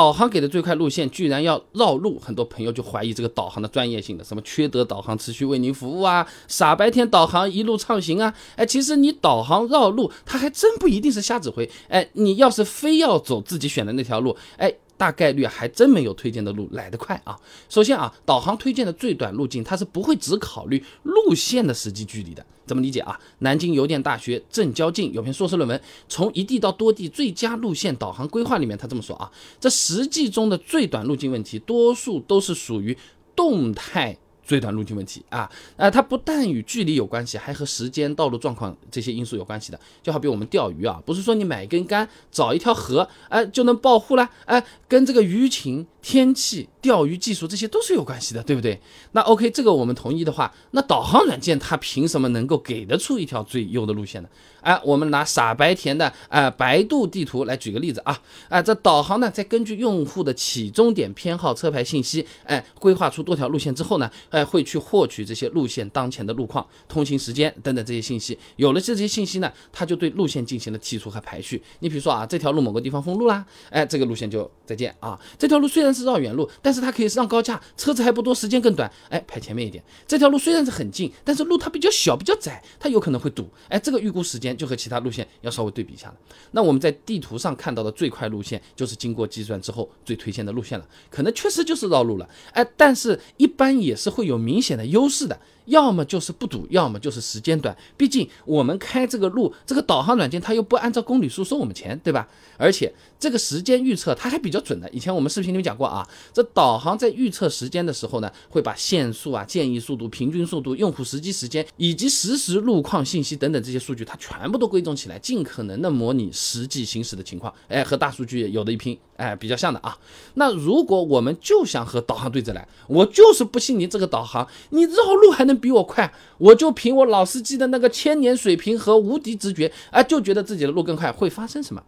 导航给的最快路线居然要绕路，很多朋友就怀疑这个导航的专业性的，什么缺德导航持续为您服务啊，傻白甜导航一路畅行啊，哎，其实你导航绕路，它还真不一定是瞎指挥，哎，你要是非要走自己选的那条路，哎。大概率还真没有推荐的路来得快啊！首先啊，导航推荐的最短路径，它是不会只考虑路线的实际距离的。怎么理解啊？南京邮电大学郑交进有篇硕士论文《从一地到多地最佳路线导航规划》里面，他这么说啊：这实际中的最短路径问题，多数都是属于动态。最短路径问题啊，呃，它不但与距离有关系，还和时间、道路状况这些因素有关系的。就好比我们钓鱼啊，不是说你买一根竿，找一条河，哎，就能暴富了，哎，跟这个鱼情、天气、钓鱼技术这些都是有关系的，对不对？那 OK，这个我们同意的话，那导航软件它凭什么能够给得出一条最优的路线呢？哎，我们拿傻白甜的哎百度地图来举个例子啊，哎，这导航呢，在根据用户的起终点偏好、车牌信息，哎，规划出多条路线之后呢，哎。会去获取这些路线当前的路况、通行时间等等这些信息。有了这些信息呢，他就对路线进行了剔除和排序。你比如说啊，这条路某个地方封路啦，哎，这个路线就再见啊。这条路虽然是绕远路，但是它可以上高架，车子还不多，时间更短，哎，排前面一点。这条路虽然是很近，但是路它比较小、比较窄，它有可能会堵，哎，这个预估时间就和其他路线要稍微对比一下了。那我们在地图上看到的最快路线，就是经过计算之后最推荐的路线了，可能确实就是绕路了，哎，但是一般也是会有。有明显的优势的。要么就是不堵，要么就是时间短。毕竟我们开这个路，这个导航软件它又不按照公里数收我们钱，对吧？而且这个时间预测它还比较准的。以前我们视频里面讲过啊，这导航在预测时间的时候呢，会把限速啊、建议速度、平均速度、用户实际时间以及实时路况信息等等这些数据，它全部都归总起来，尽可能的模拟实际行驶的情况。哎，和大数据有的一拼，哎，比较像的啊。那如果我们就想和导航对着来，我就是不信你这个导航，你绕路还能？比我快，我就凭我老司机的那个千年水平和无敌直觉，啊，就觉得自己的路更快，会发生什么？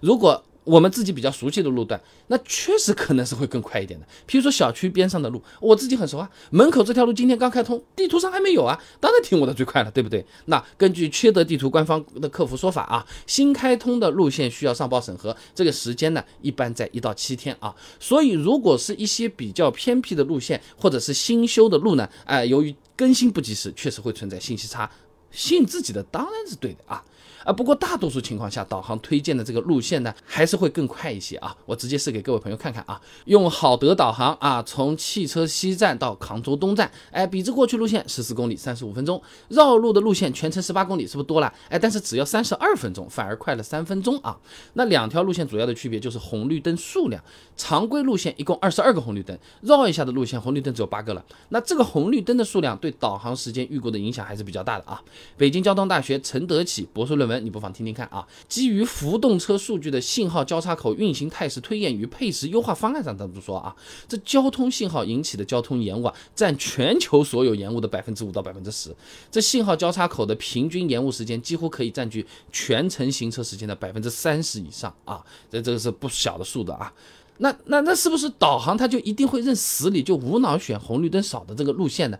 如果我们自己比较熟悉的路段，那确实可能是会更快一点的。比如说小区边上的路，我自己很熟啊，门口这条路今天刚开通，地图上还没有啊，当然听我的最快了，对不对？那根据缺德地图官方的客服说法啊，新开通的路线需要上报审核，这个时间呢一般在一到七天啊。所以如果是一些比较偏僻的路线或者是新修的路呢，哎，由于更新不及时，确实会存在信息差。信自己的当然是对的啊。啊，不过大多数情况下，导航推荐的这个路线呢，还是会更快一些啊。我直接试给各位朋友看看啊，用好德导航啊，从汽车西站到杭州东站，哎，比之过去路线十四公里三十五分钟，绕路的路线全程十八公里，是不是多了？哎，但是只要三十二分钟，反而快了三分钟啊。那两条路线主要的区别就是红绿灯数量，常规路线一共二十二个红绿灯，绕一下的路线红绿灯只有八个了。那这个红绿灯的数量对导航时间预估的影响还是比较大的啊。北京交通大学陈德启博士论文。你不妨听听看啊！基于浮动车数据的信号交叉口运行态势推演与配时优化方案上，当中说啊，这交通信号引起的交通延误啊，占全球所有延误的百分之五到百分之十。这信号交叉口的平均延误时间几乎可以占据全程行车时间的百分之三十以上啊！这这个是不小的数的啊！那那那是不是导航它就一定会认死理就无脑选红绿灯少的这个路线呢？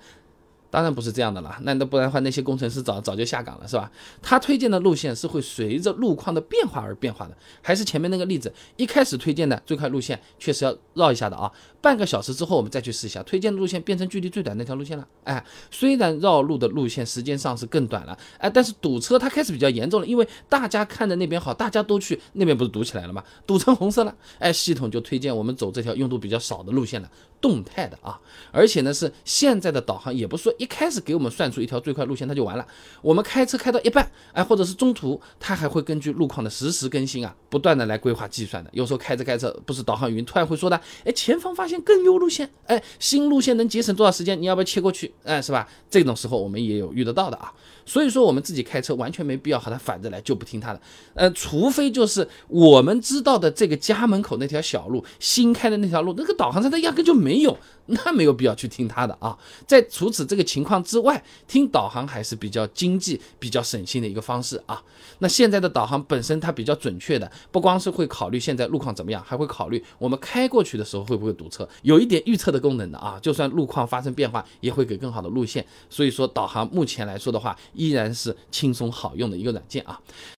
当然不是这样的了，那那不然的话，那些工程师早早就下岗了，是吧？他推荐的路线是会随着路况的变化而变化的，还是前面那个例子，一开始推荐的最快路线确实要绕一下的啊。半个小时之后，我们再去试一下，推荐的路线变成距离最短那条路线了。哎，虽然绕路的路线时间上是更短了，哎，但是堵车它开始比较严重了，因为大家看着那边好，大家都去那边，不是堵起来了吗？堵成红色了，哎，系统就推荐我们走这条用度比较少的路线了，动态的啊。而且呢，是现在的导航也不说。一一开始给我们算出一条最快路线，它就完了。我们开车开到一半，哎，或者是中途，它还会根据路况的实时更新啊，不断的来规划计算的。有时候开着开着，不是导航语音突然会说的，哎，前方发现更优路线，哎，新路线能节省多少时间？你要不要切过去？哎，是吧？这种时候我们也有遇得到的啊。所以说我们自己开车完全没必要和它反着来，就不听它的。呃，除非就是我们知道的这个家门口那条小路，新开的那条路，那个导航上它压根就没有。那没有必要去听他的啊，在除此这个情况之外，听导航还是比较经济、比较省心的一个方式啊。那现在的导航本身它比较准确的，不光是会考虑现在路况怎么样，还会考虑我们开过去的时候会不会堵车，有一点预测的功能的啊。就算路况发生变化，也会给更好的路线。所以说，导航目前来说的话，依然是轻松好用的一个软件啊。